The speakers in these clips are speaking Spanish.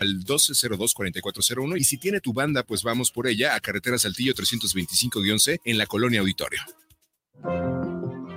al 1202-4401 y si tiene tu banda, pues vamos por ella a Carretera Saltillo 325-11 en la Colonia Auditorio.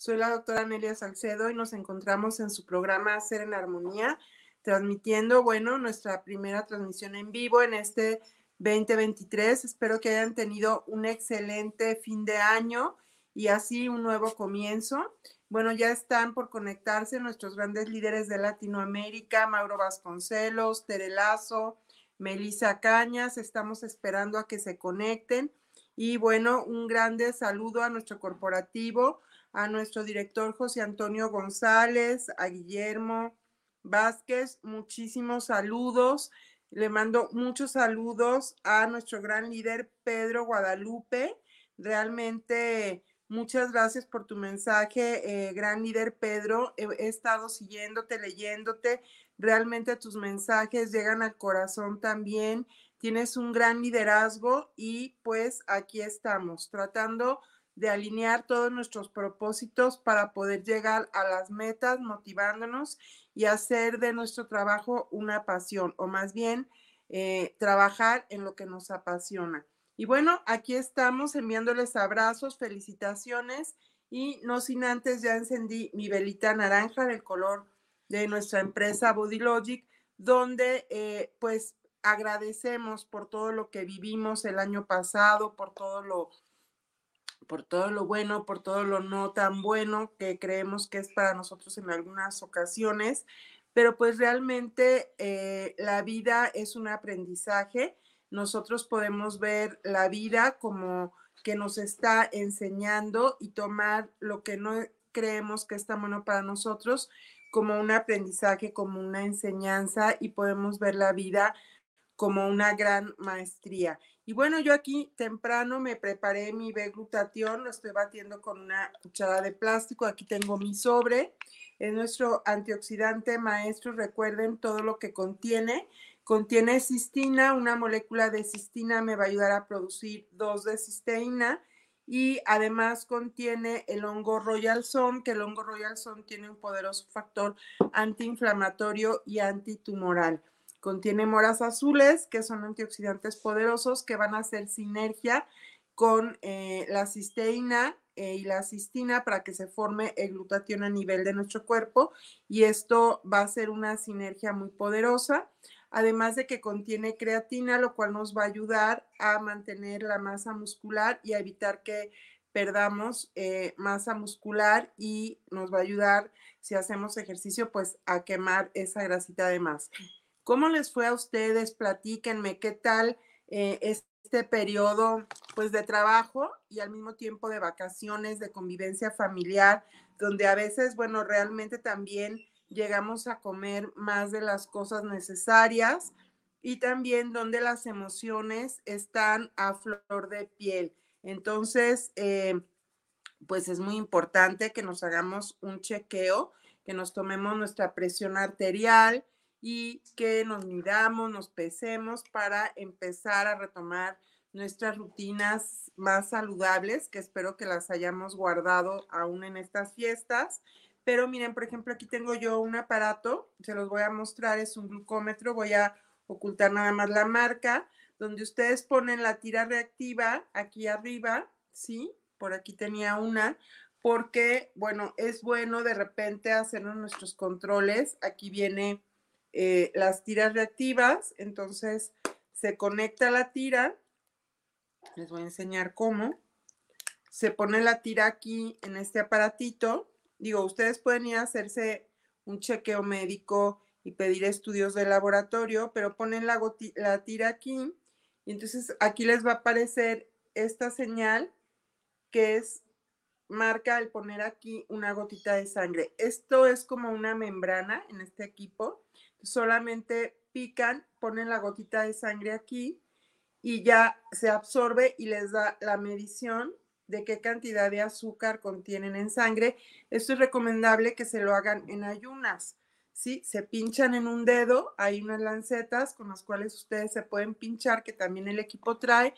Soy la doctora Amelia Salcedo y nos encontramos en su programa Ser en Armonía, transmitiendo, bueno, nuestra primera transmisión en vivo en este 2023. Espero que hayan tenido un excelente fin de año y así un nuevo comienzo. Bueno, ya están por conectarse nuestros grandes líderes de Latinoamérica, Mauro Vasconcelos, Terelazo, Melissa Cañas. Estamos esperando a que se conecten. Y bueno, un grande saludo a nuestro corporativo, a nuestro director José Antonio González, a Guillermo Vázquez, muchísimos saludos. Le mando muchos saludos a nuestro gran líder Pedro Guadalupe. Realmente muchas gracias por tu mensaje, eh, gran líder Pedro. He, he estado siguiéndote, leyéndote. Realmente tus mensajes llegan al corazón también. Tienes un gran liderazgo y pues aquí estamos tratando de alinear todos nuestros propósitos para poder llegar a las metas, motivándonos y hacer de nuestro trabajo una pasión, o más bien eh, trabajar en lo que nos apasiona. Y bueno, aquí estamos enviándoles abrazos, felicitaciones y no sin antes ya encendí mi velita naranja del color de nuestra empresa Body Logic, donde eh, pues agradecemos por todo lo que vivimos el año pasado, por todo lo por todo lo bueno, por todo lo no tan bueno que creemos que es para nosotros en algunas ocasiones, pero pues realmente eh, la vida es un aprendizaje. Nosotros podemos ver la vida como que nos está enseñando y tomar lo que no creemos que está bueno para nosotros como un aprendizaje, como una enseñanza y podemos ver la vida como una gran maestría. Y bueno, yo aquí temprano me preparé mi B-glutatión, lo estoy batiendo con una cuchara de plástico. Aquí tengo mi sobre. Es nuestro antioxidante maestro. Recuerden todo lo que contiene. Contiene cistina, una molécula de cistina me va a ayudar a producir dos de cisteína y además contiene el hongo Royal Son, que el hongo Royal Son tiene un poderoso factor antiinflamatorio y antitumoral. Contiene moras azules, que son antioxidantes poderosos que van a hacer sinergia con eh, la cisteína eh, y la cistina para que se forme el glutatión a nivel de nuestro cuerpo y esto va a ser una sinergia muy poderosa, además de que contiene creatina, lo cual nos va a ayudar a mantener la masa muscular y a evitar que perdamos eh, masa muscular y nos va a ayudar si hacemos ejercicio pues a quemar esa grasita de más. ¿Cómo les fue a ustedes? Platíquenme qué tal eh, este periodo pues de trabajo y al mismo tiempo de vacaciones, de convivencia familiar, donde a veces, bueno, realmente también llegamos a comer más de las cosas necesarias y también donde las emociones están a flor de piel. Entonces, eh, pues es muy importante que nos hagamos un chequeo, que nos tomemos nuestra presión arterial y que nos midamos, nos pesemos para empezar a retomar nuestras rutinas más saludables, que espero que las hayamos guardado aún en estas fiestas. Pero miren, por ejemplo, aquí tengo yo un aparato, se los voy a mostrar, es un glucómetro, voy a ocultar nada más la marca, donde ustedes ponen la tira reactiva aquí arriba, ¿sí? Por aquí tenía una, porque, bueno, es bueno de repente hacernos nuestros controles. Aquí viene eh, las tiras reactivas, entonces se conecta la tira, les voy a enseñar cómo. Se pone la tira aquí en este aparatito. Digo, ustedes pueden ir a hacerse un chequeo médico y pedir estudios de laboratorio, pero ponen la, la tira aquí y entonces aquí les va a aparecer esta señal que es marca el poner aquí una gotita de sangre. Esto es como una membrana en este equipo. Solamente pican, ponen la gotita de sangre aquí y ya se absorbe y les da la medición de qué cantidad de azúcar contienen en sangre. Esto es recomendable que se lo hagan en ayunas. ¿sí? Se pinchan en un dedo, hay unas lancetas con las cuales ustedes se pueden pinchar, que también el equipo trae,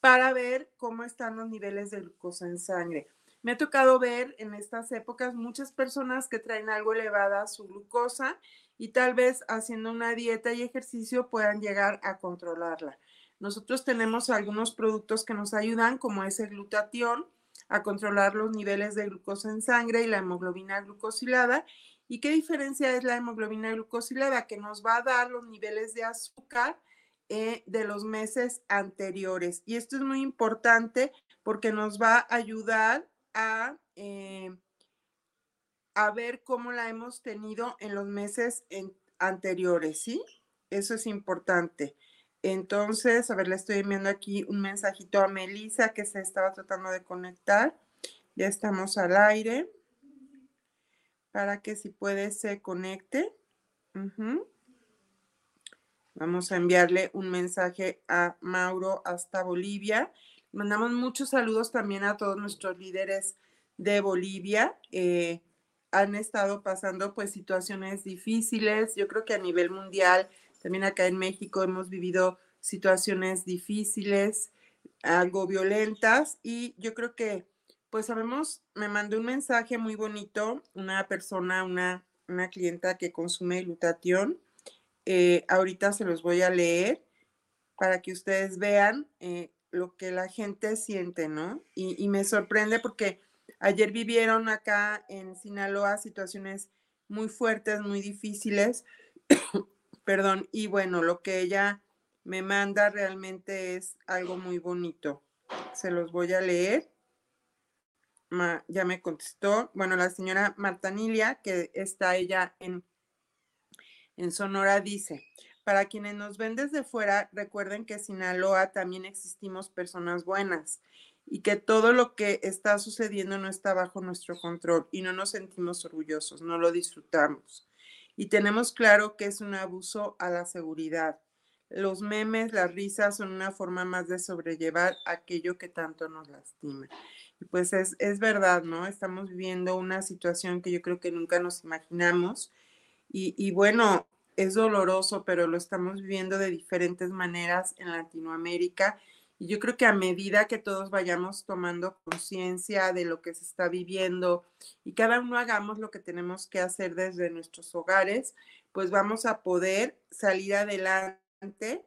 para ver cómo están los niveles de glucosa en sangre. Me ha tocado ver en estas épocas muchas personas que traen algo elevada su glucosa y tal vez haciendo una dieta y ejercicio puedan llegar a controlarla. Nosotros tenemos algunos productos que nos ayudan, como es el glutatión, a controlar los niveles de glucosa en sangre y la hemoglobina glucosilada ¿Y qué diferencia es la hemoglobina glucosilada? Que nos va a dar los niveles de azúcar eh, de los meses anteriores. Y esto es muy importante porque nos va a ayudar a, eh, a ver cómo la hemos tenido en los meses anteriores, ¿sí? Eso es importante. Entonces, a ver, le estoy enviando aquí un mensajito a Melissa que se estaba tratando de conectar. Ya estamos al aire para que si puede se conecte. Vamos a enviarle un mensaje a Mauro hasta Bolivia. Mandamos muchos saludos también a todos nuestros líderes de Bolivia. Eh, han estado pasando pues situaciones difíciles. Yo creo que a nivel mundial, también acá en México hemos vivido situaciones difíciles, algo violentas y yo creo que pues sabemos, me mandó un mensaje muy bonito, una persona, una, una clienta que consume glutatión. Eh, ahorita se los voy a leer para que ustedes vean eh, lo que la gente siente, ¿no? Y, y, me sorprende porque ayer vivieron acá en Sinaloa situaciones muy fuertes, muy difíciles, perdón, y bueno, lo que ella me manda realmente es algo muy bonito. Se los voy a leer ya me contestó. Bueno, la señora Marta Nilia, que está ella en, en Sonora, dice, para quienes nos ven desde fuera, recuerden que en Sinaloa también existimos personas buenas y que todo lo que está sucediendo no está bajo nuestro control y no nos sentimos orgullosos, no lo disfrutamos. Y tenemos claro que es un abuso a la seguridad. Los memes, las risas son una forma más de sobrellevar aquello que tanto nos lastima pues es, es verdad, ¿no? Estamos viviendo una situación que yo creo que nunca nos imaginamos. Y, y, bueno, es doloroso, pero lo estamos viviendo de diferentes maneras en Latinoamérica. Y yo creo que a medida que todos vayamos tomando conciencia de lo que se está viviendo y cada uno hagamos lo que tenemos que hacer desde nuestros hogares, pues vamos a poder salir adelante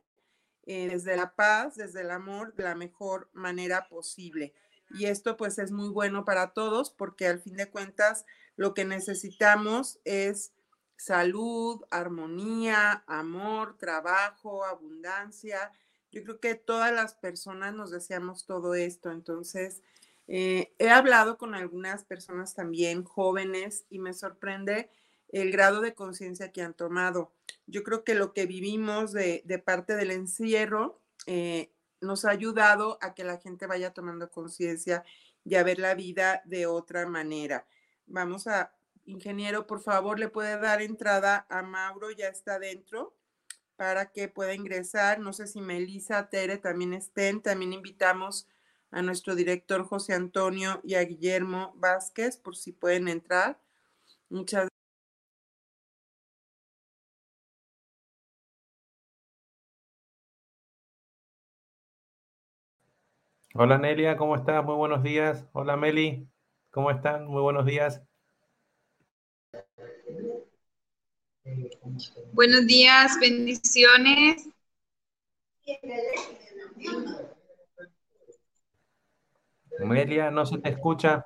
eh, desde la paz, desde el amor, de la mejor manera posible. Y esto pues es muy bueno para todos porque al fin de cuentas lo que necesitamos es salud, armonía, amor, trabajo, abundancia. Yo creo que todas las personas nos deseamos todo esto. Entonces, eh, he hablado con algunas personas también jóvenes y me sorprende el grado de conciencia que han tomado. Yo creo que lo que vivimos de, parte del encierro eh, nos ha ayudado a que la gente vaya tomando conciencia y a ver la vida de otra manera. Vamos a, ingeniero, por favor, le puede dar entrada a Mauro, ya está dentro, para que pueda ingresar. No sé si Melissa, Tere también estén. También invitamos a nuestro director José Antonio y a Guillermo Vázquez, por si pueden entrar. Muchas Hola Nelia, ¿cómo estás? Muy buenos días. Hola Meli, ¿cómo están? Muy buenos días. Buenos días, bendiciones. Melia, no se te escucha.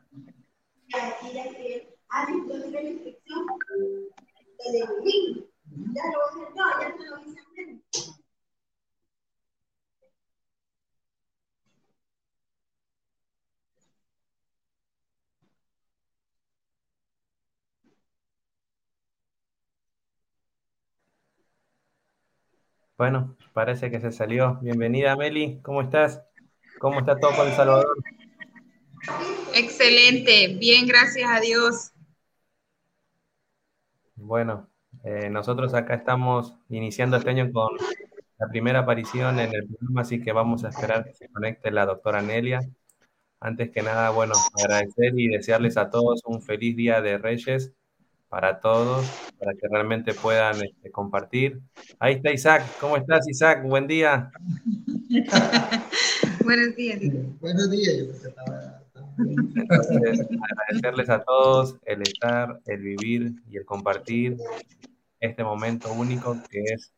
Bueno, parece que se salió. Bienvenida, Meli. ¿Cómo estás? ¿Cómo está todo con El Salvador? Excelente, bien, gracias a Dios. Bueno, eh, nosotros acá estamos iniciando este año con la primera aparición en el programa, así que vamos a esperar que se conecte la doctora Nelia. Antes que nada, bueno, agradecer y desearles a todos un feliz día de Reyes para todos, para que realmente puedan este, compartir. Ahí está Isaac, ¿cómo estás Isaac? Buen día. Buenos días. Buenos días. Entonces, agradecerles a todos el estar, el vivir y el compartir este momento único que es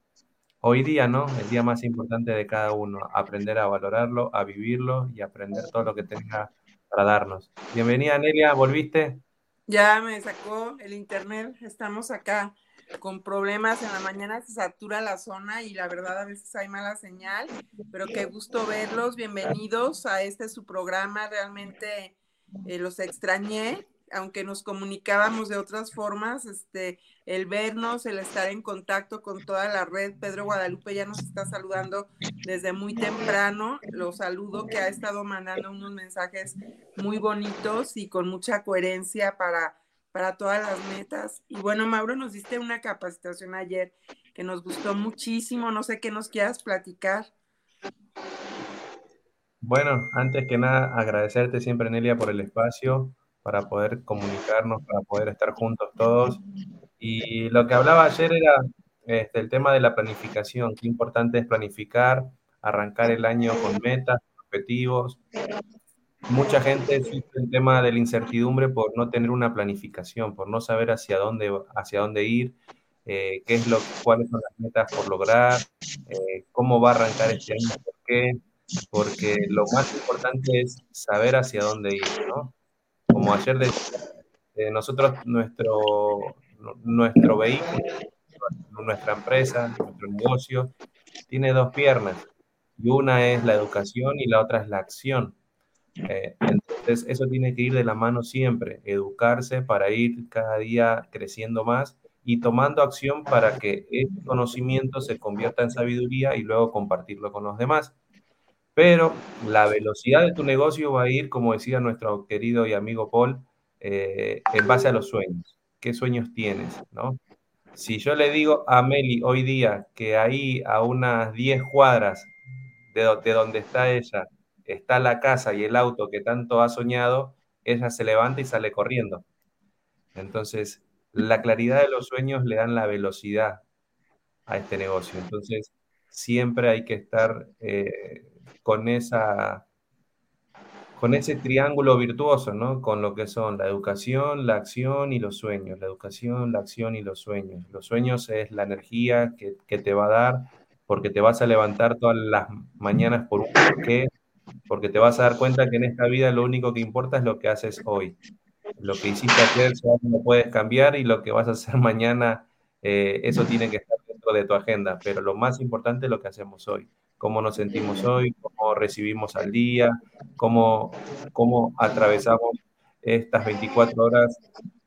hoy día, ¿no? El día más importante de cada uno, aprender a valorarlo, a vivirlo y aprender todo lo que tenga para darnos. Bienvenida Nelia, ¿volviste? Ya me sacó el internet, estamos acá con problemas, en la mañana se satura la zona y la verdad a veces hay mala señal, pero qué gusto verlos, bienvenidos a este su programa, realmente eh, los extrañé, aunque nos comunicábamos de otras formas, este, el vernos, el estar en contacto con toda la red. Pedro Guadalupe ya nos está saludando desde muy temprano. Lo saludo que ha estado mandando unos mensajes muy bonitos y con mucha coherencia para, para todas las metas. Y bueno, Mauro, nos diste una capacitación ayer que nos gustó muchísimo. No sé qué nos quieras platicar. Bueno, antes que nada, agradecerte siempre, Nelia, por el espacio para poder comunicarnos, para poder estar juntos todos. Y lo que hablaba ayer era este, el tema de la planificación, qué importante es planificar, arrancar el año con metas, objetivos. Mucha gente sufre el tema de la incertidumbre por no tener una planificación, por no saber hacia dónde, hacia dónde ir, eh, qué es lo, cuáles son las metas por lograr, eh, cómo va a arrancar este año, por qué, porque lo más importante es saber hacia dónde ir, ¿no? Como ayer eh, nosotros, nuestro, nuestro vehículo, nuestra empresa, nuestro negocio, tiene dos piernas. Y una es la educación y la otra es la acción. Eh, entonces, eso tiene que ir de la mano siempre, educarse para ir cada día creciendo más y tomando acción para que ese conocimiento se convierta en sabiduría y luego compartirlo con los demás pero la velocidad de tu negocio va a ir, como decía nuestro querido y amigo Paul, eh, en base a los sueños. ¿Qué sueños tienes? ¿no? Si yo le digo a Meli hoy día que ahí a unas 10 cuadras de, de donde está ella está la casa y el auto que tanto ha soñado, ella se levanta y sale corriendo. Entonces, la claridad de los sueños le dan la velocidad a este negocio. Entonces, siempre hay que estar eh, con esa con ese triángulo virtuoso, ¿no? Con lo que son la educación, la acción y los sueños. La educación, la acción y los sueños. Los sueños es la energía que, que te va a dar porque te vas a levantar todas las mañanas por un porqué, porque te vas a dar cuenta que en esta vida lo único que importa es lo que haces hoy. Lo que hiciste ayer no puedes cambiar y lo que vas a hacer mañana, eh, eso tiene que estar dentro de tu agenda, pero lo más importante es lo que hacemos hoy cómo nos sentimos hoy, cómo recibimos al día, cómo, cómo atravesamos estas 24 horas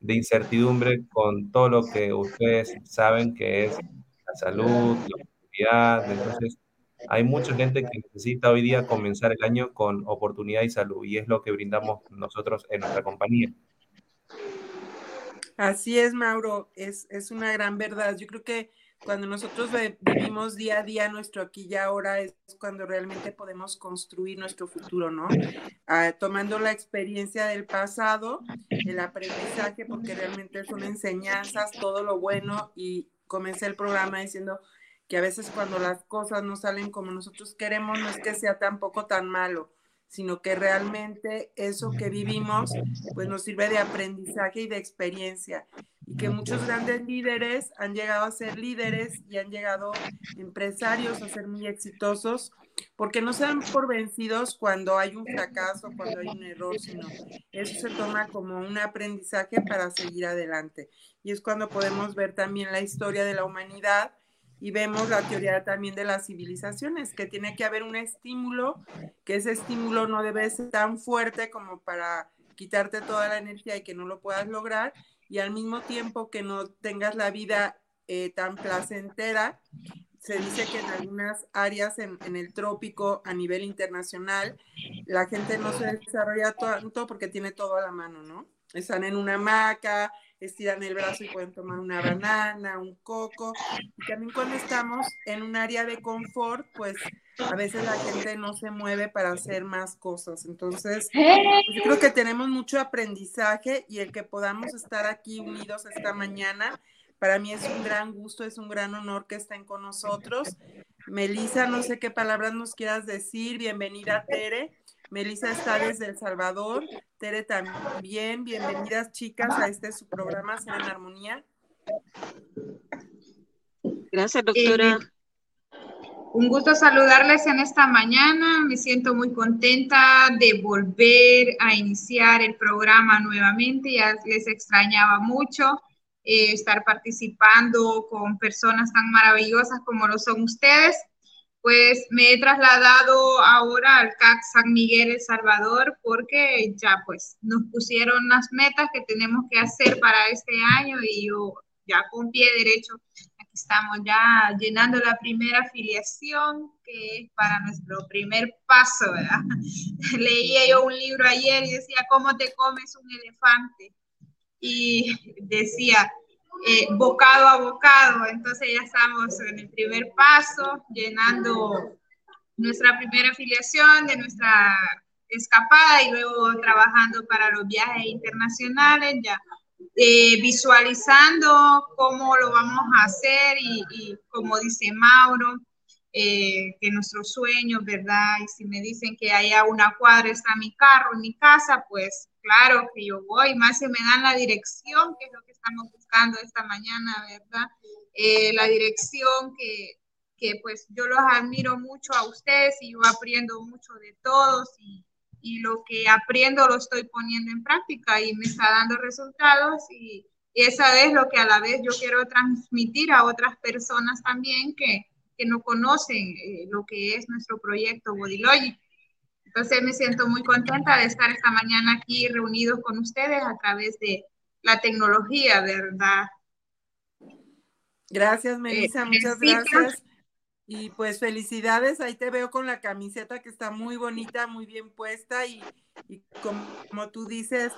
de incertidumbre con todo lo que ustedes saben que es la salud, la seguridad. Entonces, hay mucha gente que necesita hoy día comenzar el año con oportunidad y salud y es lo que brindamos nosotros en nuestra compañía. Así es, Mauro, es, es una gran verdad. Yo creo que cuando nosotros vivimos día a día nuestro aquí y ahora es cuando realmente podemos construir nuestro futuro, ¿no? Ah, tomando la experiencia del pasado, el aprendizaje, porque realmente son enseñanzas, todo lo bueno y comencé el programa diciendo que a veces cuando las cosas no salen como nosotros queremos, no es que sea tampoco tan malo, sino que realmente eso que vivimos pues nos sirve de aprendizaje y de experiencia y que muchos grandes líderes han llegado a ser líderes y han llegado empresarios a ser muy exitosos porque no se dan por vencidos cuando hay un fracaso, cuando hay un error, sino eso se toma como un aprendizaje para seguir adelante. Y es cuando podemos ver también la historia de la humanidad y vemos la teoría también de las civilizaciones, que tiene que haber un estímulo, que ese estímulo no debe ser tan fuerte como para quitarte toda la energía y que no lo puedas lograr, y al mismo tiempo que no tengas la vida eh, tan placentera. Se dice que en algunas áreas en, en, el trópico a nivel internacional la gente no se desarrolla tanto porque tiene todo a la mano, ¿no? Están en una hamaca, estiran el brazo y pueden tomar una banana, un coco. Y también cuando estamos en un área de confort, pues a veces la gente no se mueve para hacer más cosas. Entonces, pues, yo creo que tenemos mucho aprendizaje y el que podamos estar aquí unidos esta mañana, para mí es un gran gusto, es un gran honor que estén con nosotros. Melissa, no sé qué palabras nos quieras decir. Bienvenida, Tere. Melissa está desde El Salvador. Tere también. Bienvenidas, chicas, a este su programa, Ser en Armonía. Gracias, doctora. Eh, un gusto saludarles en esta mañana. Me siento muy contenta de volver a iniciar el programa nuevamente. Ya les extrañaba mucho eh, estar participando con personas tan maravillosas como lo son ustedes pues me he trasladado ahora al CAC San Miguel El Salvador porque ya pues nos pusieron las metas que tenemos que hacer para este año y yo ya con pie derecho aquí estamos ya llenando la primera afiliación que es para nuestro primer paso, ¿verdad? Leía yo un libro ayer y decía, ¿cómo te comes un elefante? Y decía, eh, bocado a bocado. Entonces ya estamos en el primer paso, llenando nuestra primera afiliación de nuestra escapada y luego trabajando para los viajes internacionales, ya eh, visualizando cómo lo vamos a hacer y, como dice Mauro, eh, que nuestros sueños, ¿verdad? Y si me dicen que allá una cuadra está mi carro, mi casa, pues claro que yo voy, más se me dan la dirección, que es lo que estamos buscando esta mañana, ¿verdad? Eh, la dirección que, que, pues yo los admiro mucho a ustedes y yo aprendo mucho de todos y, y, lo que aprendo lo estoy poniendo en práctica y me está dando resultados y, y esa es lo que a la vez yo quiero transmitir a otras personas también que, que no conocen eh, lo que es nuestro proyecto Bodylogic. Entonces me siento muy contenta de estar esta mañana aquí reunidos con ustedes a través de la tecnología, ¿verdad? Gracias, Melissa, eh, muchas gracias. Y pues felicidades, ahí te veo con la camiseta que está muy bonita, muy bien puesta y, como, tú dices,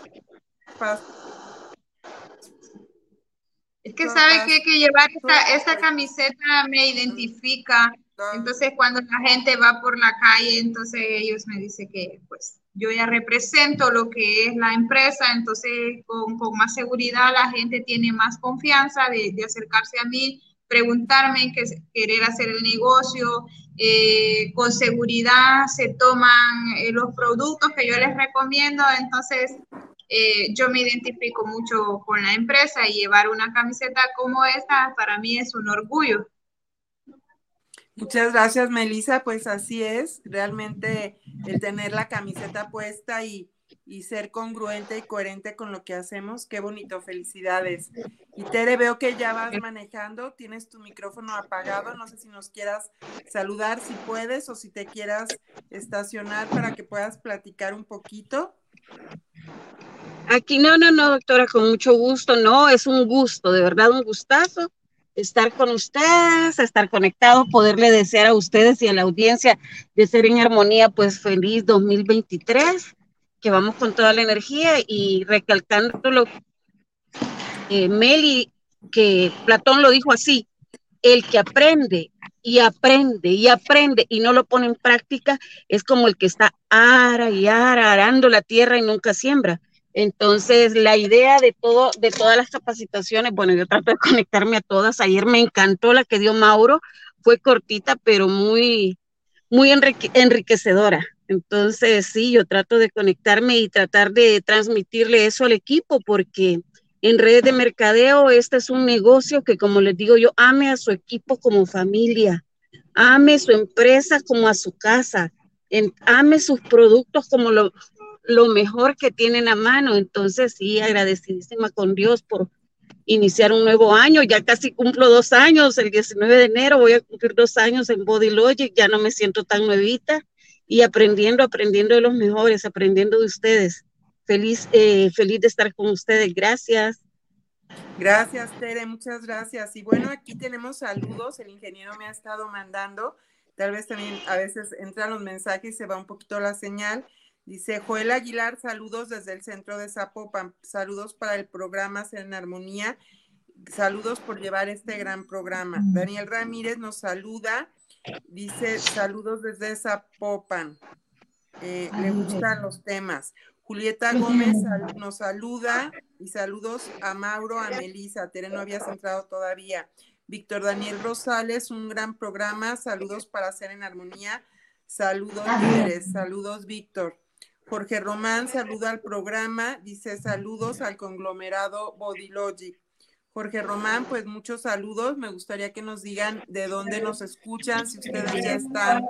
es que sabe que, que llevar esta, esta camiseta me identifica entonces, cuando la gente va por la calle, entonces ellos me dicen que pues yo ya represento lo que es la empresa, entonces con, con más seguridad la gente tiene más confianza de, de acercarse a mí, preguntarme, que, querer hacer el negocio, eh, con seguridad se toman eh, los productos que yo les recomiendo, entonces eh, yo me identifico mucho con la empresa y llevar una camiseta como esta para mí es un orgullo. Muchas gracias, Melissa. Pues así es, realmente el tener la camiseta puesta y, ser congruente y coherente con lo que hacemos, qué bonito, felicidades. Y Tere, veo que ya vas manejando, tienes tu micrófono apagado, no sé si nos quieras saludar, si puedes, o si te quieras estacionar para que puedas platicar un poquito. Aquí no, no, no, doctora, con mucho gusto, no, es un gusto, de verdad un gustazo estar con ustedes, estar conectado, poderle desear a ustedes y a la audiencia de ser en armonía, pues feliz 2023, que vamos con toda la energía y recalcando lo eh, Meli, que Platón lo dijo así, el que aprende y aprende y aprende y no lo pone en práctica es como el que está ara y ara, arando la tierra y nunca siembra. Entonces, la idea de todo, de todas las capacitaciones, bueno, yo trato de conectarme a todas. Ayer me encantó la que dio Mauro, fue cortita, pero muy, muy enriquecedora. Entonces, sí, yo trato de conectarme y tratar de transmitirle eso al equipo, porque en redes de mercadeo, este es un negocio que, como les digo yo, ame a su equipo como familia, ame su empresa como a su casa, ame sus productos como lo, lo mejor que tienen a mano. Entonces, sí, agradecidísima con Dios por iniciar un nuevo año. Ya casi cumplo dos años, el 19 de enero voy a cumplir dos años en Body Logic, ya no me siento tan nuevita y aprendiendo, aprendiendo de los mejores, aprendiendo de ustedes. Feliz, eh, feliz de estar con ustedes. Gracias. Gracias, Tere, muchas gracias. Y bueno, aquí tenemos saludos, el ingeniero me ha estado mandando, tal vez también a veces entran los mensajes y se va un poquito la señal. Dice Joel Aguilar, saludos desde el centro de Zapopan, saludos para el programa Ser en Armonía, saludos por llevar este gran programa. Daniel Ramírez nos saluda, dice saludos desde Zapopan, eh, le gustan los temas. Julieta Gómez nos saluda y saludos a Mauro, a Melisa. Tere no habías entrado todavía. Víctor Daniel Rosales, un gran programa. Saludos para hacer en armonía. Saludos. Saludos, Víctor. Jorge Román saluda al programa, dice saludos al conglomerado Body Logic. Jorge Román, pues muchos saludos. Me gustaría que nos digan de dónde nos escuchan, si ustedes ya están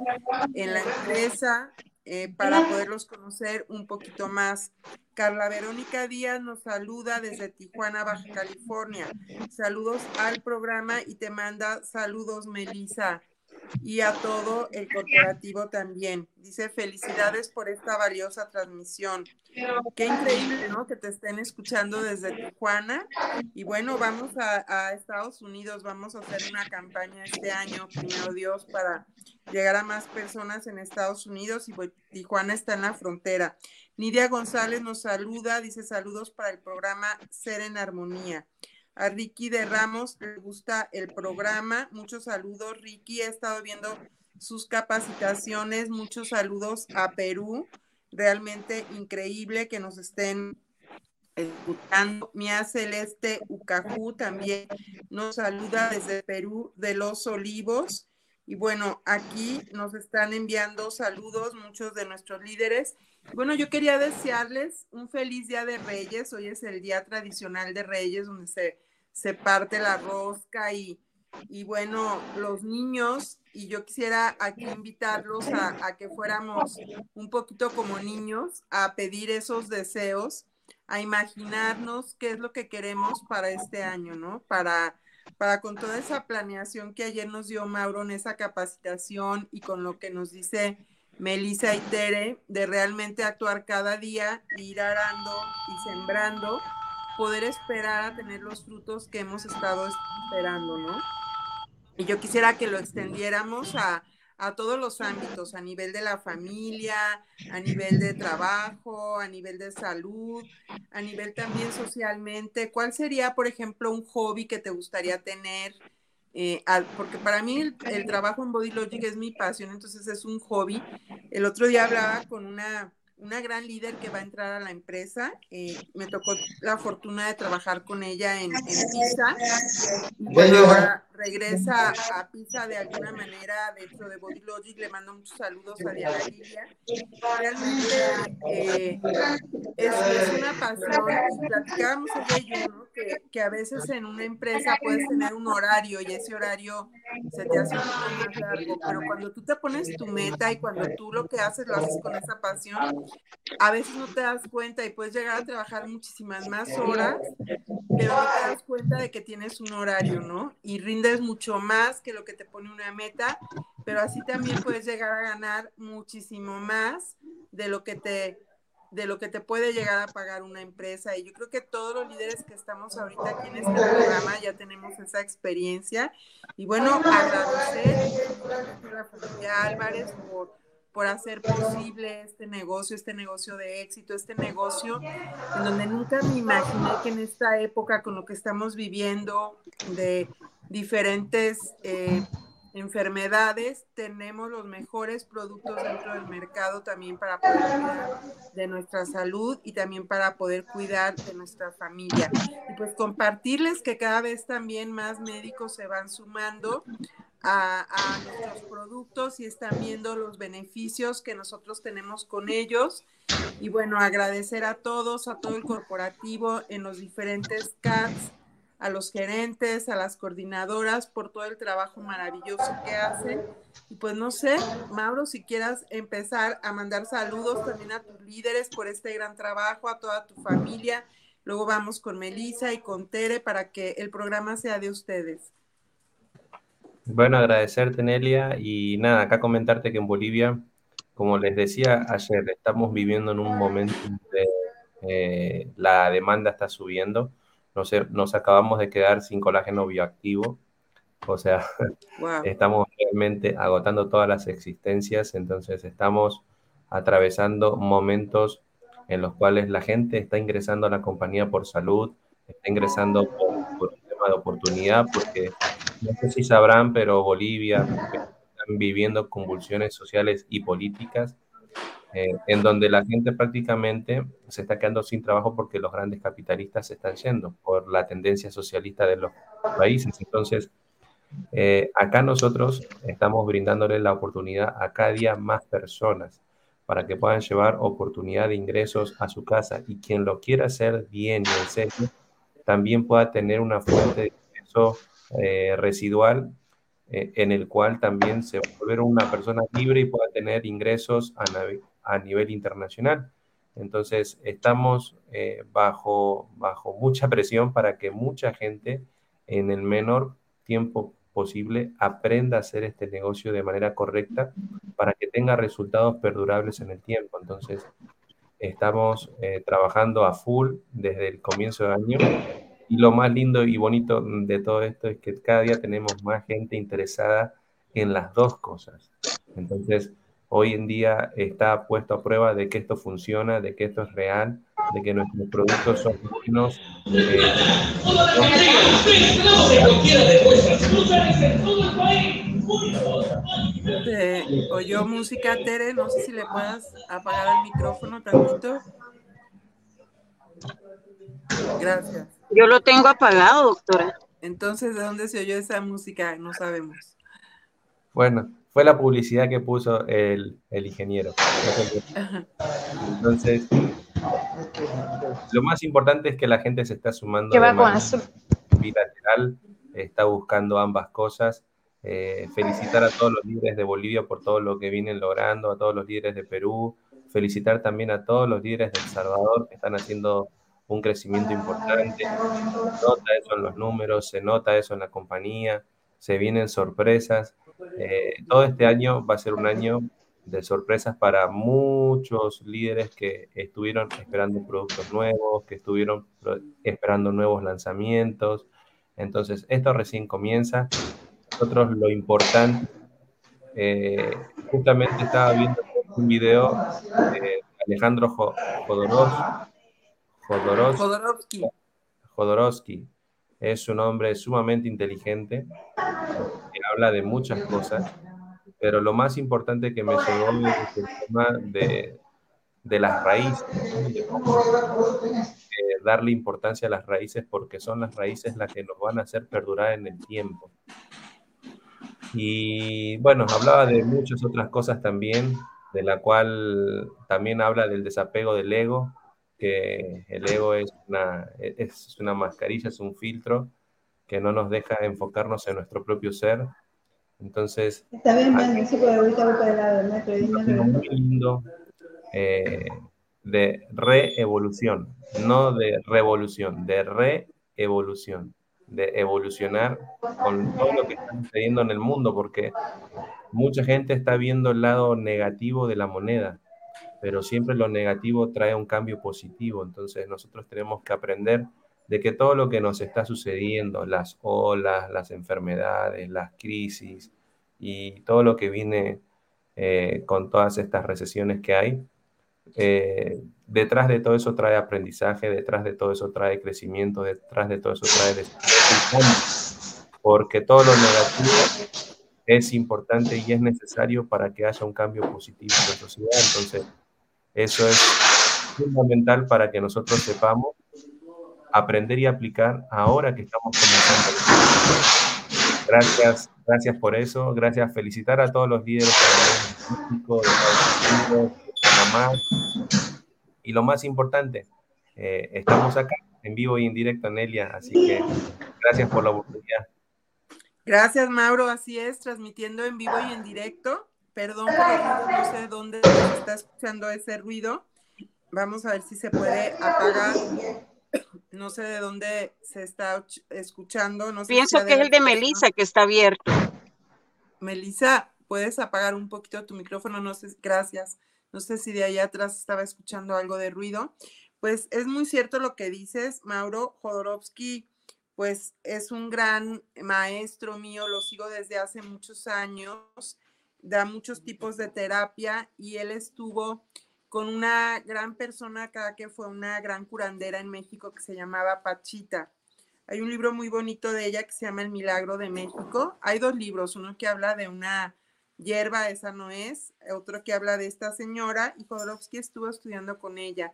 en la empresa, eh, para poderlos conocer un poquito más. Carla Verónica Díaz nos saluda desde Tijuana, Baja California. Saludos al programa y te manda saludos, Melissa y a todo el corporativo también. Dice, felicidades por esta valiosa transmisión. Qué increíble, ¿no? Que te estén escuchando desde Tijuana. Y bueno, vamos a, Estados Unidos, vamos a hacer una campaña este año, primero Dios, para llegar a más personas en Estados Unidos y Tijuana está en la frontera. Nidia González nos saluda, dice saludos para el programa Ser en Armonía. A Ricky de Ramos le gusta el programa. Muchos saludos, Ricky. He estado viendo sus capacitaciones. Muchos saludos a Perú. Realmente increíble que nos estén escuchando. Mía Celeste Ucajú también nos saluda desde Perú de los Olivos. Y bueno, aquí nos están enviando saludos muchos de nuestros líderes. Bueno, yo quería desearles un feliz Día de Reyes. Hoy es el día tradicional de Reyes, donde se se parte la rosca y, y bueno, los niños, y yo quisiera aquí invitarlos a, que fuéramos un poquito como niños, a pedir esos deseos, a imaginarnos qué es lo que queremos para este año, ¿no? Para, para con toda esa planeación que ayer nos dio Mauro en esa capacitación y con lo que nos dice Melissa y Tere, de realmente actuar cada día, ir arando y sembrando poder esperar a tener los frutos que hemos estado esperando, ¿no? Y yo quisiera que lo extendiéramos a, a todos los ámbitos, a nivel de la familia, a nivel de trabajo, a nivel de salud, a nivel también socialmente. ¿Cuál sería, por ejemplo, un hobby que te gustaría tener? Eh, porque para mí el, el, trabajo en Body Logic es mi pasión, entonces es un hobby. El otro día hablaba con una una gran líder que va a entrar a la empresa. Eh, me tocó la fortuna de trabajar con ella en, en Pisa. Bueno, ahora regresa a Pisa de alguna manera dentro de Body Logic. Le mando muchos saludos a Diana Lilia. Realmente eh, es, una pasión. Platicábamos de ello, ¿no? que, que, a veces en una empresa puedes tener un horario y ese horario se te hace un poco más largo. Pero cuando tú te pones tu meta y cuando tú lo que haces lo haces con esa pasión, a veces no te das cuenta y puedes llegar a trabajar muchísimas más horas, pero no te das cuenta de que tienes un horario, ¿no? Y rindes mucho más que lo que te pone una meta, pero así también puedes llegar a ganar muchísimo más de lo que te de lo que te puede llegar a pagar una empresa. Y yo creo que todos los líderes que estamos ahorita aquí en este programa ya tenemos esa experiencia. Y bueno, agradecer a Álvarez por, por hacer posible este negocio, este negocio de éxito, este negocio en donde nunca me imaginé que en esta época con lo que estamos viviendo de diferentes... Eh, enfermedades, tenemos los mejores productos dentro del mercado también para poder cuidar de nuestra salud y también para poder cuidar de nuestra familia. Y pues compartirles que cada vez también más médicos se van sumando a, a, nuestros productos y están viendo los beneficios que nosotros tenemos con ellos. Y bueno, agradecer a todos, a todo el corporativo en los diferentes CATs a los gerentes, a las coordinadoras por todo el trabajo maravilloso que hacen. Y pues no sé, Mauro, si quieras empezar a mandar saludos también a tus líderes por este gran trabajo, a toda tu familia. Luego vamos con Melissa y con Tere para que el programa sea de ustedes. Bueno, agradecerte, Nelia. Y nada, acá comentarte que en Bolivia, como les decía ayer, estamos viviendo en un momento de eh, la demanda está subiendo nos, acabamos de quedar sin colágeno bioactivo, o sea, estamos realmente agotando todas las existencias, entonces estamos atravesando momentos en los cuales la gente está ingresando a la compañía por salud, está ingresando por, un tema de oportunidad, porque no sé si sabrán, pero Bolivia están viviendo convulsiones sociales y políticas eh, en donde la gente prácticamente se está quedando sin trabajo porque los grandes capitalistas se están yendo por la tendencia socialista de los países. Entonces, eh, acá nosotros estamos brindándole la oportunidad a cada día más personas para que puedan llevar oportunidad de ingresos a su casa y quien lo quiera hacer bien y en serio, también pueda tener una fuente de ingreso eh, residual en el cual también se va a volver una persona libre y pueda tener ingresos a, a nivel internacional. Entonces, estamos eh, bajo, bajo mucha presión para que mucha gente en el menor tiempo posible aprenda a hacer este negocio de manera correcta para que tenga resultados perdurables en el tiempo. Entonces, estamos eh, trabajando a full desde el comienzo del año y lo más lindo y bonito de todo esto es que cada día tenemos más gente interesada en las dos cosas. Entonces, hoy en día está puesto a prueba de que esto funciona, de que esto es real, de que nuestros productos son buenos. Eh, oyó música, Tere, no sé si le puedas apagar el micrófono tantito. Gracias. Yo lo tengo apagado, doctora. Entonces, ¿de dónde se oyó esa música? No sabemos. Bueno, fue la publicidad que puso el, ingeniero. Entonces, lo más importante es que la gente se está sumando de manera bilateral, está buscando ambas cosas. Eh, felicitar a todos los líderes de Bolivia por todo lo que vienen logrando, a todos los líderes de Perú, felicitar también a todos los líderes de El Salvador que están haciendo un crecimiento importante. Se nota eso en los números, se nota eso en la compañía, se vienen sorpresas. Eh, todo este año va a ser un año de sorpresas para muchos líderes que estuvieron esperando productos nuevos, que estuvieron esperando nuevos lanzamientos. Entonces, esto recién comienza. Nosotros lo importante, eh, justamente estaba viendo un video de Alejandro Jodorowsky. Jodorowsky. Es un hombre sumamente inteligente habla de muchas cosas, pero lo más importante que me llegó es el tema de, de las raíces, eh, darle importancia a las raíces porque son las raíces las que nos van a hacer perdurar en el tiempo. Y bueno, hablaba de muchas otras cosas también, de la cual también habla del desapego del ego, que el ego es una, es una mascarilla, es un filtro que no nos deja enfocarnos en nuestro propio ser. Entonces, está bien, muy lindo eh, de reevolución, no de revolución, de reevolución, de evolucionar con todo lo que está sucediendo en el mundo, porque mucha gente está viendo el lado negativo de la moneda. Pero siempre lo negativo trae un cambio positivo. Entonces nosotros tenemos que aprender de que todo lo que nos está sucediendo, las olas, las enfermedades, las crisis y todo lo que viene eh, con todas estas recesiones que hay, eh, detrás de todo eso trae aprendizaje, detrás de todo eso trae crecimiento, detrás de todo eso trae desarrollo, porque todo lo negativo es importante y es necesario para que haya un cambio positivo en la sociedad. Entonces, eso es fundamental para que nosotros sepamos aprender y aplicar ahora que estamos comenzando. Gracias, gracias por eso. Gracias, felicitar a todos los líderes de Unidos, de Panamá. Y lo más importante, eh, estamos acá en vivo y en directo, Nelia, así que gracias por la oportunidad. Gracias, Mauro. Así es, transmitiendo en vivo y en directo. Perdón no sé dónde está escuchando ese ruido. Vamos a ver si se puede apagar. No sé de dónde se está escuchando. No Pienso que es el de Melissa que está abierto. Melissa, ¿puedes apagar un poquito tu micrófono? No sé, gracias. No sé si de ahí atrás estaba escuchando algo de ruido. Pues es muy cierto lo que dices, Mauro Jodorowsky pues es un gran maestro mío, lo sigo desde hace muchos años, da muchos tipos de terapia y él estuvo con una gran persona que fue una gran curandera en México que se llamaba Pachita. Hay un libro muy bonito de ella que se llama El Milagro de México. Hay dos libros, uno que habla de una hierba, esa no es, otro que habla de esta señora y Jodorowsky estuvo estudiando con ella.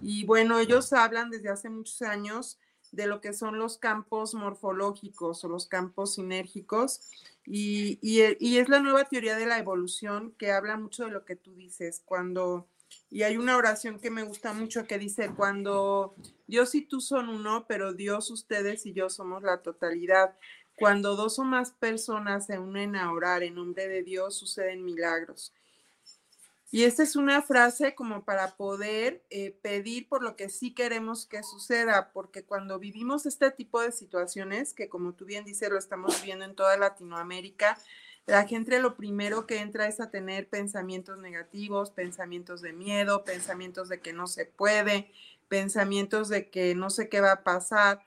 Y bueno, ellos hablan desde hace muchos años de lo que son los campos morfológicos o los campos sinérgicos. Y, y, es la nueva teoría de la evolución que habla mucho de lo que tú dices. Cuando, y hay una oración que me gusta mucho que dice, cuando Dios y tú son uno, pero Dios, ustedes y yo somos la totalidad. Cuando dos o más personas se unen a orar en nombre de Dios, suceden milagros. Y esta es una frase como para poder eh, pedir por lo que sí queremos que suceda, porque cuando vivimos este tipo de situaciones, que como tú bien dices, lo estamos viendo en toda Latinoamérica, la gente lo primero que entra es a tener pensamientos negativos, pensamientos de miedo, pensamientos de que no se puede, pensamientos de que no sé qué va a pasar.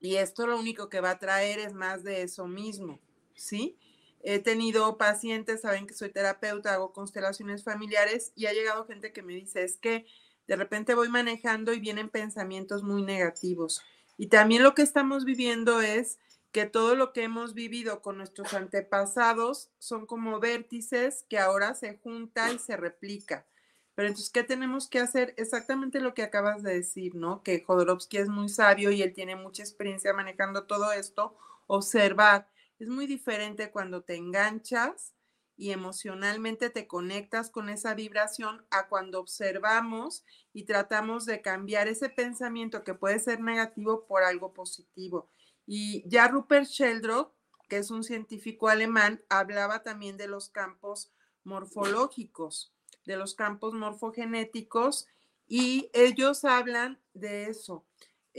Y esto lo único que va a traer es más de eso mismo, ¿sí? He tenido pacientes, saben que soy terapeuta, hago constelaciones familiares y ha llegado gente que me dice, es que de repente voy manejando y vienen pensamientos muy negativos. Y también lo que estamos viviendo es que todo lo que hemos vivido con nuestros antepasados son como vértices que ahora se junta y se replica. Pero entonces, ¿qué tenemos que hacer? Exactamente lo que acabas de decir, ¿no? Que Jodorowsky es muy sabio y él tiene mucha experiencia manejando todo esto. Observar es muy diferente cuando te enganchas y emocionalmente te conectas con esa vibración a cuando observamos y tratamos de cambiar ese pensamiento que puede ser negativo por algo positivo. Y ya Rupert Sheldrake, que es un científico alemán, hablaba también de los campos morfológicos, de los campos morfogenéticos, y ellos hablan de eso,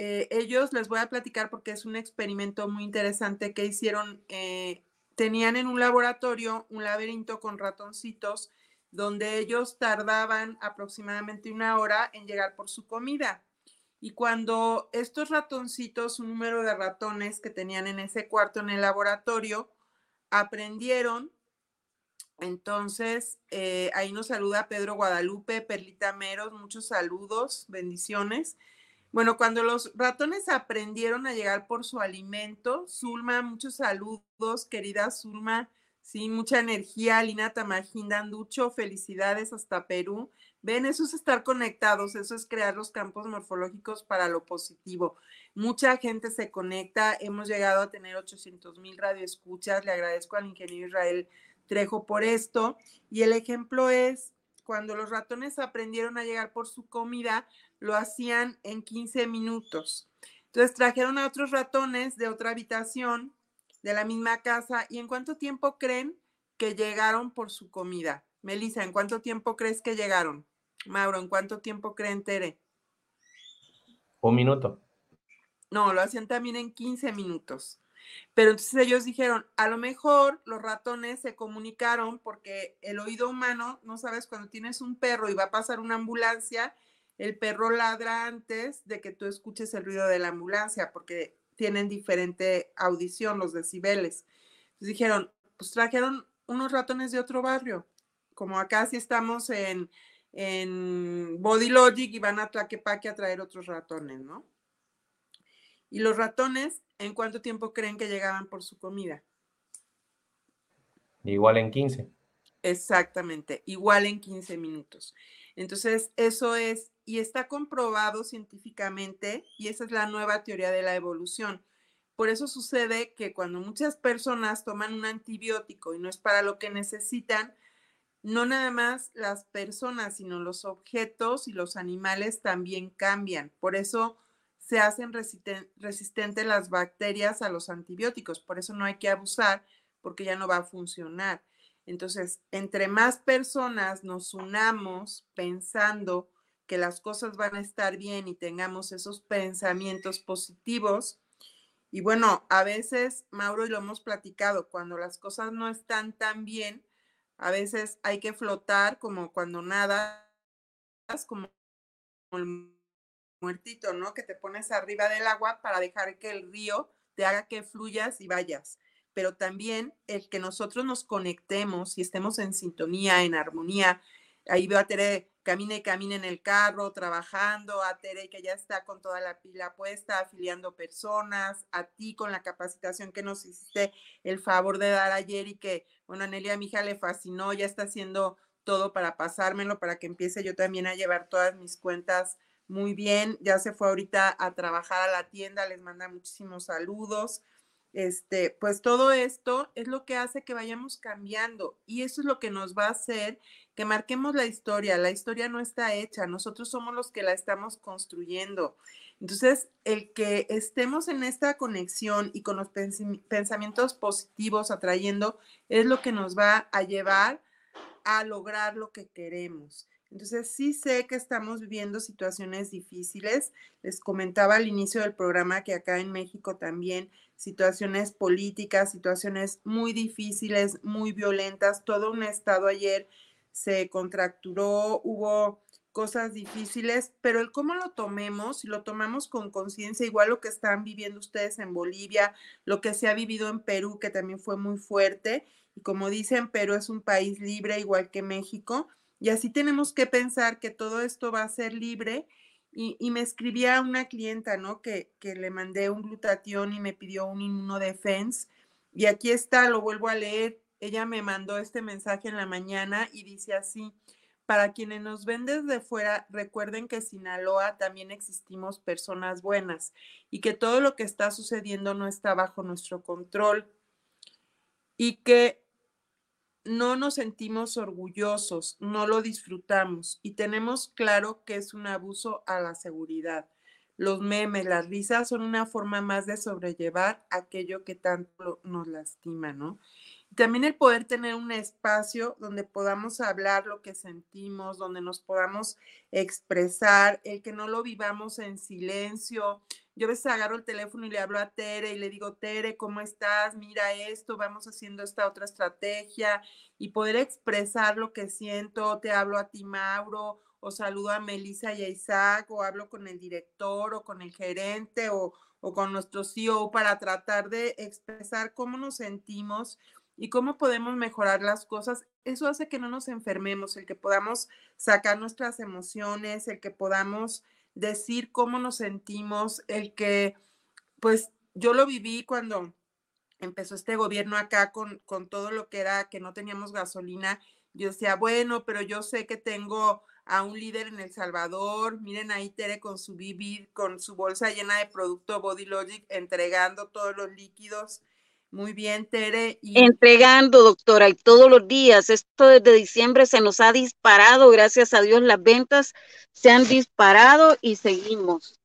eh, ellos les voy a platicar porque es un experimento muy interesante que hicieron. Eh, tenían en un laboratorio un laberinto con ratoncitos donde ellos tardaban aproximadamente una hora en llegar por su comida. Y cuando estos ratoncitos, un número de ratones que tenían en ese cuarto en el laboratorio, aprendieron, entonces eh, ahí nos saluda Pedro Guadalupe, Perlita Meros, muchos saludos, bendiciones. Bueno, cuando los ratones aprendieron a llegar por su alimento, Zulma, muchos saludos, querida Zulma, sí, mucha energía, Lina Tamajindanducho, felicidades hasta Perú. Ven, eso es estar conectados, eso es crear los campos morfológicos para lo positivo. Mucha gente se conecta, hemos llegado a tener 800 mil radioescuchas, le agradezco al ingeniero Israel Trejo por esto. Y el ejemplo es, cuando los ratones aprendieron a llegar por su comida, lo hacían en 15 minutos. Entonces trajeron a otros ratones de otra habitación de la misma casa y en cuánto tiempo creen que llegaron por su comida. Melissa, ¿en cuánto tiempo crees que llegaron? Mauro, ¿en cuánto tiempo creen Tere? Un minuto. No, lo hacían también en 15 minutos. Pero entonces ellos dijeron, a lo mejor los ratones se comunicaron porque el oído humano, no sabes, cuando tienes un perro y va a pasar una ambulancia, el perro ladra antes de que tú escuches el ruido de la ambulancia porque tienen diferente audición, los decibeles. Entonces dijeron, pues trajeron unos ratones de otro barrio, como acá si estamos en, en Body Logic y van a Tlaquepaque a traer otros ratones, ¿no? Y los ratones, ¿en cuánto tiempo creen que llegaban por su comida? Igual en 15. Exactamente, igual en 15 minutos. Entonces, eso es, y está comprobado científicamente, y esa es la nueva teoría de la evolución. Por eso sucede que cuando muchas personas toman un antibiótico y no es para lo que necesitan, no nada más las personas, sino los objetos y los animales también cambian. Por eso se hacen resistentes las bacterias a los antibióticos. Por eso no hay que abusar porque ya no va a funcionar. Entonces, entre más personas nos unamos pensando que las cosas van a estar bien y tengamos esos pensamientos positivos, y bueno, a veces, Mauro, y lo hemos platicado, cuando las cosas no están tan bien, a veces hay que flotar como cuando nada, como el muertito, ¿no? Que te pones arriba del agua para dejar que el río te haga que fluyas y vayas. Pero también el que nosotros nos conectemos y estemos en sintonía, en armonía. Ahí veo a Tere, camina y camina en el carro, trabajando, a Tere que ya está con toda la pila puesta, afiliando personas, a ti con la capacitación que nos hiciste el favor de dar ayer y que bueno, a Nelia, mi hija le fascinó, ya está haciendo todo para pasármelo, para que empiece yo también a llevar todas mis cuentas muy bien. Ya se fue ahorita a trabajar a la tienda, les manda muchísimos saludos. Este, pues todo esto es lo que hace que vayamos cambiando y eso es lo que nos va a hacer que marquemos la historia. La historia no está hecha, nosotros somos los que la estamos construyendo. Entonces, el que estemos en esta conexión y con los pensamientos positivos atrayendo es lo que nos va a llevar a lograr lo que queremos. Entonces, sí sé que estamos viviendo situaciones difíciles. Les comentaba al inicio del programa que acá en México también situaciones políticas, situaciones muy difíciles, muy violentas. Todo un estado ayer se contracturó, hubo cosas difíciles, pero el cómo lo tomemos, si lo tomamos con conciencia, igual lo que están viviendo ustedes en Bolivia, lo que se ha vivido en Perú, que también fue muy fuerte, y como dicen, Perú es un país libre, igual que México, y así tenemos que pensar que todo esto va a ser libre. Y, me escribía una clienta, ¿no? Que, que le mandé un glutatión y me pidió un inmunodefense. Y aquí está, lo vuelvo a leer. Ella me mandó este mensaje en la mañana y dice así, para quienes nos ven desde fuera, recuerden que en Sinaloa también existimos personas buenas y que todo lo que está sucediendo no está bajo nuestro control y que no nos sentimos orgullosos, no lo disfrutamos y tenemos claro que es un abuso a la seguridad. Los memes, las risas son una forma más de sobrellevar aquello que tanto nos lastima, ¿no? también el poder tener un espacio donde podamos hablar lo que sentimos, donde nos podamos expresar, el que no lo vivamos en silencio. Yo a veces agarro el teléfono y le hablo a Tere y le digo, Tere, ¿cómo estás? Mira esto, vamos haciendo esta otra estrategia y poder expresar lo que siento. Te hablo a ti, Mauro, o saludo a Melissa y a Isaac, o hablo con el director o con el gerente o, o con nuestro CEO para tratar de expresar cómo nos sentimos y cómo podemos mejorar las cosas, eso hace que no nos enfermemos, el que podamos sacar nuestras emociones, el que podamos decir cómo nos sentimos, el que, pues yo lo viví cuando empezó este gobierno acá con, con todo lo que era que no teníamos gasolina. Yo decía, bueno, pero yo sé que tengo a un líder en El Salvador. Miren ahí Tere con su con su bolsa llena de producto Body Logic, entregando todos los líquidos muy bien, Tere. Entregando, doctora, y todos los días. Esto desde diciembre se nos ha disparado, gracias a Dios las ventas se han disparado y seguimos.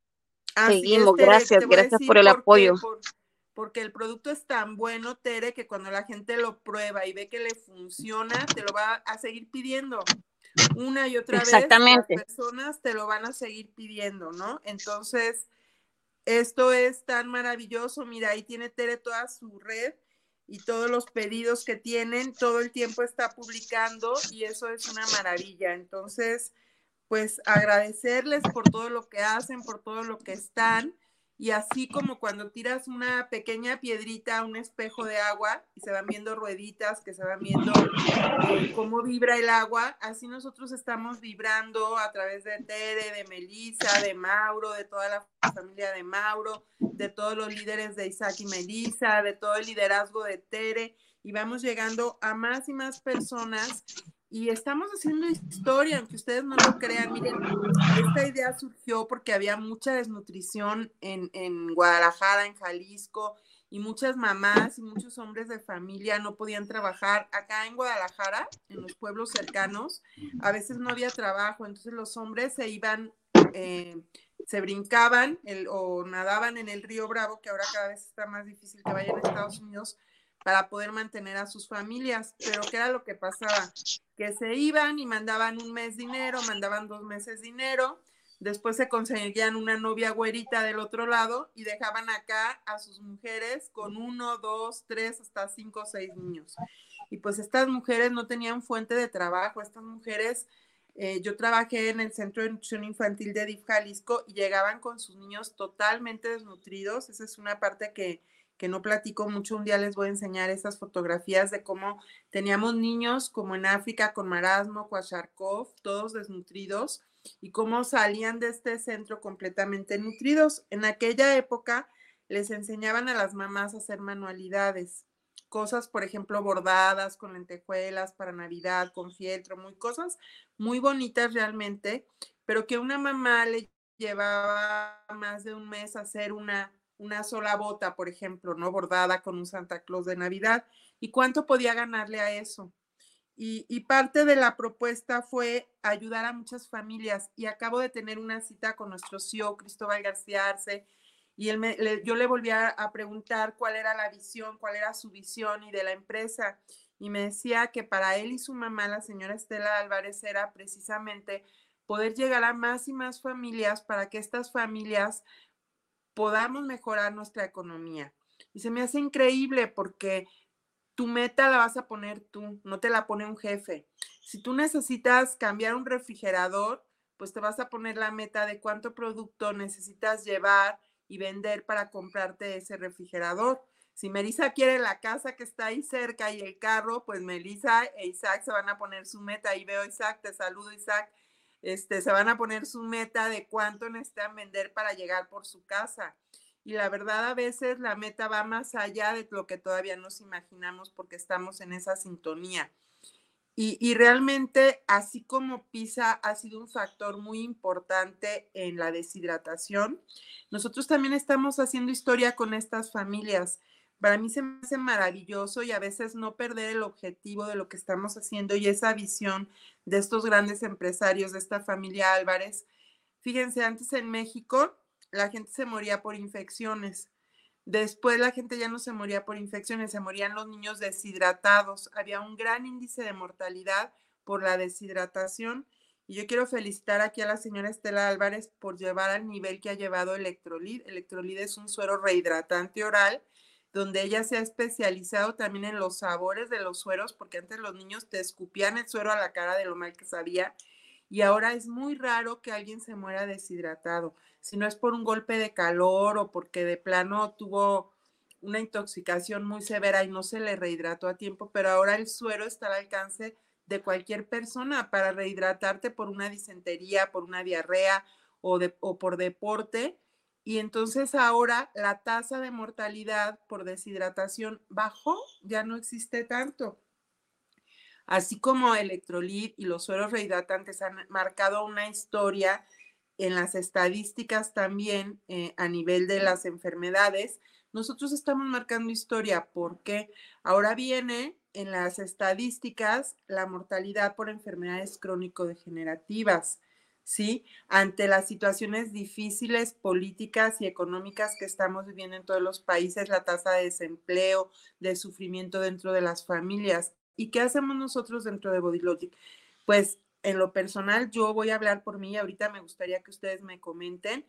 seguimos, gracias, gracias por el apoyo. porque el producto es tan bueno, Tere, que cuando la gente lo prueba y ve que le funciona, te lo va a seguir pidiendo. Una y otra vez las personas te lo van a seguir pidiendo, ¿no? Entonces, esto es tan maravilloso. Mira, ahí tiene Tere toda su red y todos los pedidos que tienen, todo el tiempo está publicando y eso es una maravilla. Entonces, pues agradecerles por todo lo que hacen, por todo lo que están y así como cuando tiras una pequeña piedrita a un espejo de agua y se van viendo rueditas, que se van viendo eh, cómo vibra el agua, así nosotros estamos vibrando a través de Tere, de Melissa, de Mauro, de toda la familia de Mauro, de todos los líderes de Isaac y Melissa, de todo el liderazgo de Tere, y vamos llegando a más y más personas y estamos haciendo historia, aunque ustedes no lo crean. Miren, esta idea surgió porque había mucha desnutrición en, en, Guadalajara, en Jalisco, y muchas mamás y muchos hombres de familia no podían trabajar. Acá en Guadalajara, en los pueblos cercanos, a veces no había trabajo, entonces los hombres se iban, eh, se brincaban o nadaban en el río Bravo, que ahora cada vez está más difícil que vayan a Estados Unidos para poder mantener a sus familias. Pero ¿qué era lo que pasaba? Que se iban y mandaban un mes dinero, mandaban dos meses dinero, después se conseguían una novia güerita del otro lado y dejaban acá a sus mujeres con uno, dos, tres, hasta cinco, seis niños. Y pues estas mujeres no tenían fuente de trabajo, estas mujeres... Eh, yo trabajé en el Centro de Nutrición Infantil de DIF Jalisco y llegaban con sus niños totalmente desnutridos. Esa es una parte que, no platico mucho, un día les voy a enseñar esas fotografías de cómo teníamos niños como en África con marasmo, Kwashiorkov, todos desnutridos y cómo salían de este centro completamente nutridos. En aquella época les enseñaban a las mamás a hacer manualidades, cosas, por ejemplo, bordadas con lentejuelas para Navidad, con fieltro, muy cosas muy bonitas realmente, pero que una mamá le llevaba más de un mes hacer una una sola bota, por ejemplo, no bordada con un Santa Claus de Navidad. ¿Y cuánto podía ganarle a eso? Y, parte de la propuesta fue ayudar a muchas familias. Y acabo de tener una cita con nuestro CEO, Cristóbal García Arce, y él me, yo le volví a, a preguntar cuál era la visión, cuál era su visión y de la empresa. Y me decía que para él y su mamá, la señora Estela Álvarez, era precisamente poder llegar a más y más familias para que estas familias podamos mejorar nuestra economía. Y se me hace increíble porque tu meta la vas a poner tú, no te la pone un jefe. Si tú necesitas cambiar un refrigerador, pues te vas a poner la meta de cuánto producto necesitas llevar y vender para comprarte ese refrigerador. Si Melissa quiere la casa que está ahí cerca y el carro, pues Melissa e Isaac se van a poner su meta. Y veo Isaac, te saludo Isaac este, se van a poner su meta de cuánto necesitan vender para llegar por su casa. Y la verdad, a veces la meta va más allá de lo que todavía nos imaginamos porque estamos en esa sintonía. Y, y, realmente, así como PISA ha sido un factor muy importante en la deshidratación, nosotros también estamos haciendo historia con estas familias para mí se me hace maravilloso y a veces no perder el objetivo de lo que estamos haciendo y esa visión de estos grandes empresarios, de esta familia Álvarez. Fíjense, antes en México la gente se moría por infecciones. Después la gente ya no se moría por infecciones, se morían los niños deshidratados. Había un gran índice de mortalidad por la deshidratación. Y yo quiero felicitar aquí a la señora Estela Álvarez por llevar al nivel que ha llevado Electrolit. Electrolit es un suero rehidratante oral donde ella se ha especializado también en los sabores de los sueros, porque antes los niños te escupían el suero a la cara de lo mal que sabía, y ahora es muy raro que alguien se muera deshidratado, si no es por un golpe de calor o porque de plano tuvo una intoxicación muy severa y no se le rehidrató a tiempo, pero ahora el suero está al alcance de cualquier persona para rehidratarte por una disentería, por una diarrea o, o por deporte y entonces ahora la tasa de mortalidad por deshidratación bajó, ya no existe tanto. Así como electrolit y los sueros rehidratantes han marcado una historia en las estadísticas también eh, a nivel de las enfermedades, nosotros estamos marcando historia porque ahora viene en las estadísticas la mortalidad por enfermedades crónico-degenerativas. ¿Sí? Ante las situaciones difíciles políticas y económicas que estamos viviendo en todos los países, la tasa de desempleo, de sufrimiento dentro de las familias. ¿Y qué hacemos nosotros dentro de Bodylogic? Pues en lo personal, yo voy a hablar por mí, ahorita me gustaría que ustedes me comenten.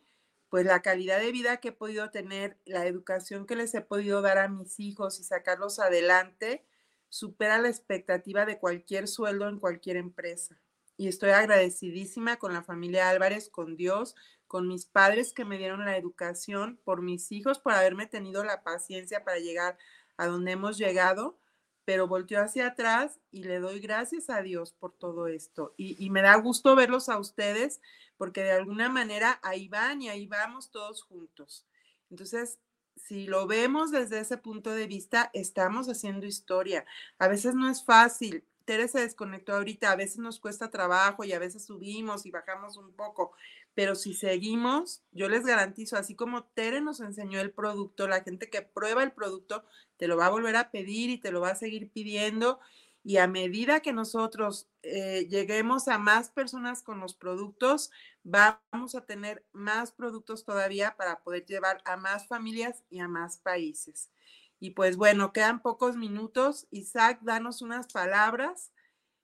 pues la calidad de vida que he podido tener, la educación que les he podido dar a mis hijos y sacarlos adelante, supera la expectativa de cualquier sueldo en cualquier empresa. Y estoy agradecidísima con la familia Álvarez, con Dios, con mis padres que me dieron la educación, por mis hijos, por haberme tenido la paciencia para llegar a donde hemos llegado, pero volteo hacia atrás y le doy gracias a Dios por todo esto. Y, y me da gusto verlos a ustedes porque de alguna manera ahí van y ahí vamos todos juntos. Entonces, si lo vemos desde ese punto de vista, estamos haciendo historia. A veces no es fácil. Tere se desconectó ahorita, a veces nos cuesta trabajo y a veces subimos y bajamos un poco, pero si seguimos, yo les garantizo, así como Tere nos enseñó el producto, la gente que prueba el producto te lo va a volver a pedir y te lo va a seguir pidiendo y a medida que nosotros eh, lleguemos a más personas con los productos, vamos a tener más productos todavía para poder llevar a más familias y a más países. Y pues bueno, quedan pocos minutos. Isaac, danos unas palabras.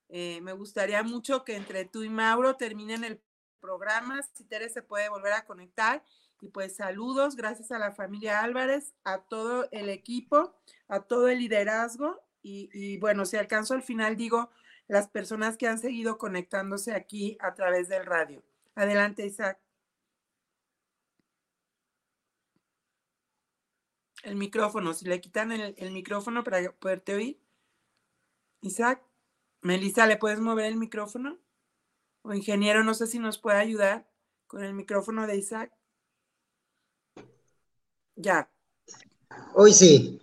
Eh, me gustaría mucho que entre tú y Mauro terminen el programa, si Tere se puede volver a conectar. Y pues saludos, gracias a la familia Álvarez, a todo el equipo, a todo el liderazgo y, bueno, si alcanzo al final, digo las personas que han seguido conectándose aquí a través del radio. Adelante, Isaac. El micrófono, si le quitan el, micrófono para poderte oír. Isaac, Melissa, ¿le puedes mover el micrófono? O ingeniero, no sé si nos puede ayudar con el micrófono de Isaac. Ya. Hoy sí.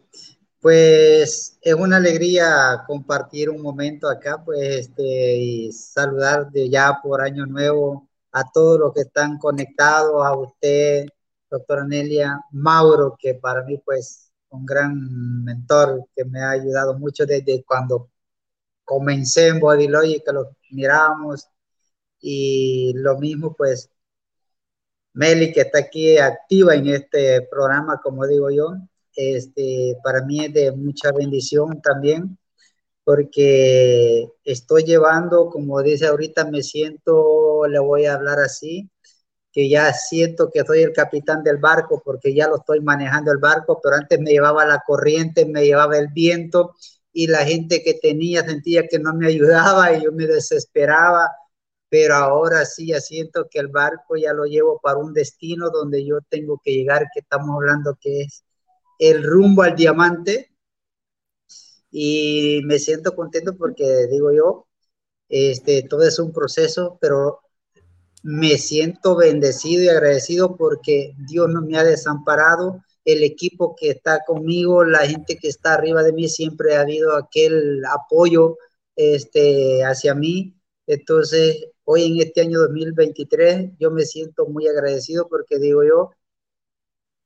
Pues es una alegría compartir un momento acá, pues, este, y saludar de ya por Año Nuevo a todos los que están conectados, a usted, doctora Nelia, Mauro, que para mí, pues, un gran mentor que me ha ayudado mucho desde cuando comencé en Body Logic, que lo mirábamos, y lo mismo, pues, Meli, que está aquí activa en este programa, como digo yo, este, para mí es de mucha bendición también, porque estoy llevando, como dice ahorita, me siento, le voy a hablar así, que ya siento que soy el capitán del barco, porque ya lo estoy manejando el barco, pero antes me llevaba la corriente, me llevaba el viento, y la gente que tenía sentía que no me ayudaba y yo me desesperaba, pero ahora sí ya siento que el barco ya lo llevo para un destino donde yo tengo que llegar, que estamos hablando que es el rumbo al diamante. Y me siento contento porque digo yo, este, todo es un proceso, pero me siento bendecido y agradecido porque Dios no me ha desamparado, el equipo que está conmigo, la gente que está arriba de mí, siempre ha habido aquel apoyo este, hacia mí. Entonces, hoy en este año 2023, yo me siento muy agradecido porque digo yo,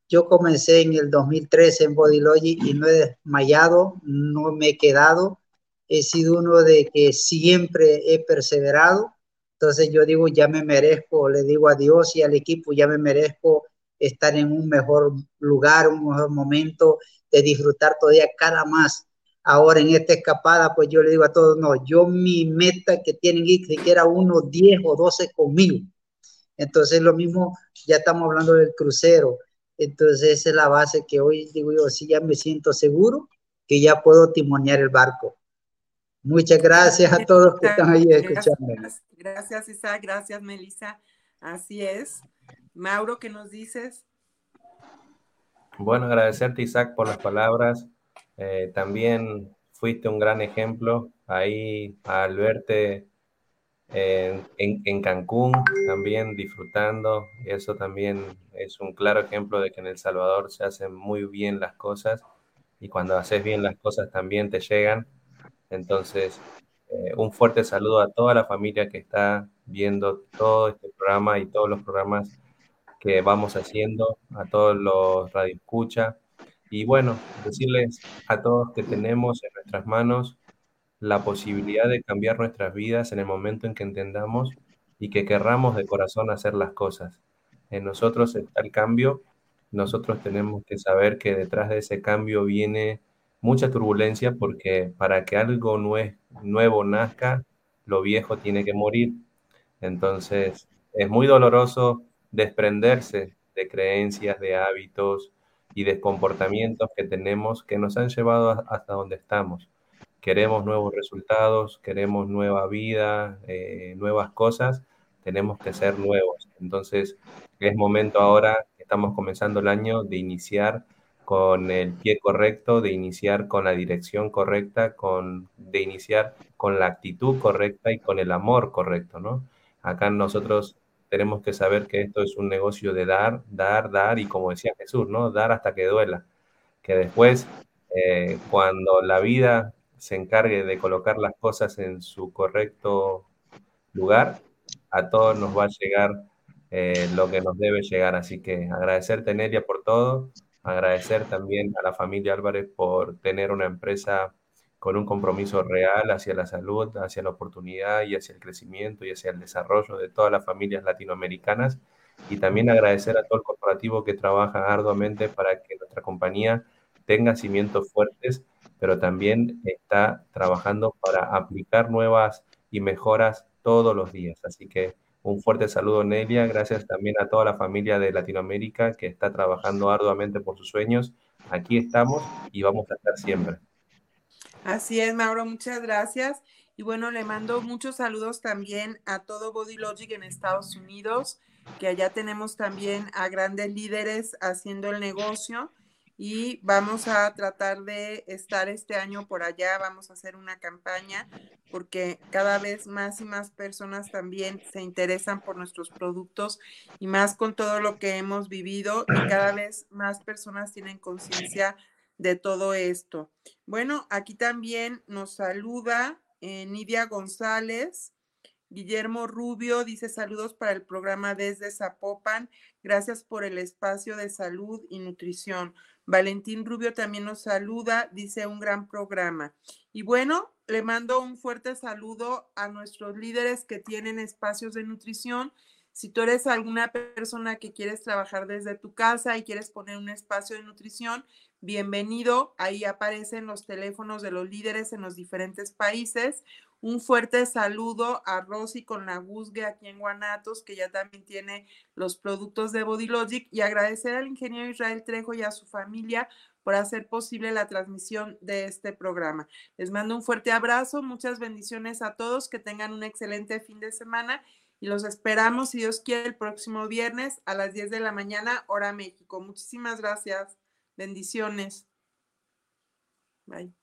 yo comencé en el 2013 en Body y no he desmayado, no me he quedado. He sido uno de que siempre he perseverado. Entonces yo digo, ya me merezco, le digo a Dios y al equipo, ya me merezco estar en un mejor lugar, un mejor momento, de disfrutar todavía cada más. Ahora en esta escapada, pues yo le digo a todos, no, yo mi meta que tienen que siquiera uno, 10 o 12 conmigo. Entonces lo mismo, ya estamos hablando del crucero. Entonces esa es la base que hoy digo yo, sí ya me siento seguro que ya puedo timonear el barco. Muchas gracias a todos que están ahí escuchando. Gracias, Isaac, gracias Melissa. Así es. Mauro, ¿qué nos dices? Bueno, agradecerte Isaac por las palabras. Eh, también fuiste un gran ejemplo ahí al verte en, Cancún también disfrutando. Eso también es un claro ejemplo de que en El Salvador se hacen muy bien las cosas y cuando haces bien las cosas también te llegan. Entonces, eh, un fuerte saludo a toda la familia que está viendo todo este programa y todos los programas que vamos haciendo, a todos los radio escucha. Y bueno, decirles a todos que tenemos en nuestras manos la posibilidad de cambiar nuestras vidas en el momento en que entendamos y que querramos de corazón hacer las cosas. En nosotros está el cambio, nosotros tenemos que saber que detrás de ese cambio viene mucha turbulencia porque para que algo nuevo nazca, lo viejo tiene que morir. Entonces, es muy doloroso desprenderse de creencias, de hábitos y de comportamientos que tenemos que nos han llevado hasta donde estamos. Queremos nuevos resultados, queremos nueva vida, eh, nuevas cosas, tenemos que ser nuevos. Entonces, es momento ahora, estamos comenzando el año, de iniciar con el pie correcto, de iniciar con la dirección correcta, con, de iniciar con la actitud correcta y con el amor correcto, ¿no? Acá nosotros tenemos que saber que esto es un negocio de dar, dar, dar y como decía Jesús, ¿no? Dar hasta que duela. Que después, eh, cuando la vida se encargue de colocar las cosas en su correcto lugar, a todos nos va a llegar eh, lo que nos debe llegar. Así que agradecerte, Nelia, por todo Agradecer también a la familia Álvarez por tener una empresa con un compromiso real hacia la salud, hacia la oportunidad y hacia el crecimiento y hacia el desarrollo de todas las familias latinoamericanas. Y también agradecer a todo el corporativo que trabaja arduamente para que nuestra compañía tenga cimientos fuertes, pero también está trabajando para aplicar nuevas y mejoras todos los días. Así que un fuerte saludo, Nelia. Gracias también a toda la familia de Latinoamérica que está trabajando arduamente por sus sueños. Aquí estamos y vamos a estar siempre. Así es, Mauro, muchas gracias. Y bueno, le mando muchos saludos también a todo Body Logic en Estados Unidos, que allá tenemos también a grandes líderes haciendo el negocio y vamos a tratar de estar este año por allá, vamos a hacer una campaña porque cada vez más y más personas también se interesan por nuestros productos y más con todo lo que hemos vivido y cada vez más personas tienen conciencia de todo esto. Bueno, aquí también nos saluda eh, Nidia González. Guillermo Rubio dice saludos para el programa desde Zapopan. Gracias por el espacio de salud y nutrición. Valentín Rubio también nos saluda, dice un gran programa. Y bueno, le mando un fuerte saludo a nuestros líderes que tienen espacios de nutrición. Si tú eres alguna persona que quieres trabajar desde tu casa y quieres poner un espacio de nutrición, bienvenido. Ahí aparecen los teléfonos de los líderes en los diferentes países. Un fuerte saludo a Rosy con la Guzgue aquí en Guanatos, que ya también tiene los productos de Body Logic, y agradecer al ingeniero Israel Trejo y a su familia por hacer posible la transmisión de este programa. Les mando un fuerte abrazo, muchas bendiciones a todos, que tengan un excelente fin de semana y los esperamos, si Dios quiere, el próximo viernes a las 10 de la mañana, hora México. Muchísimas gracias. Bendiciones. Bye.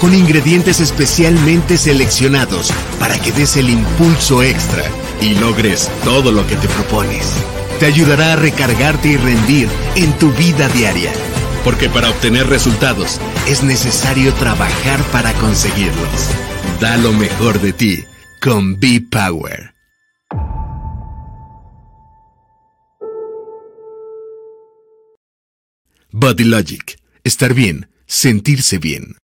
con ingredientes especialmente seleccionados para que des el impulso extra y logres todo lo que te propones. Te ayudará a recargarte y rendir en tu vida diaria. Porque para obtener resultados es necesario trabajar para conseguirlos. Da lo mejor de ti con B-Power. Body Logic. Estar bien, sentirse bien.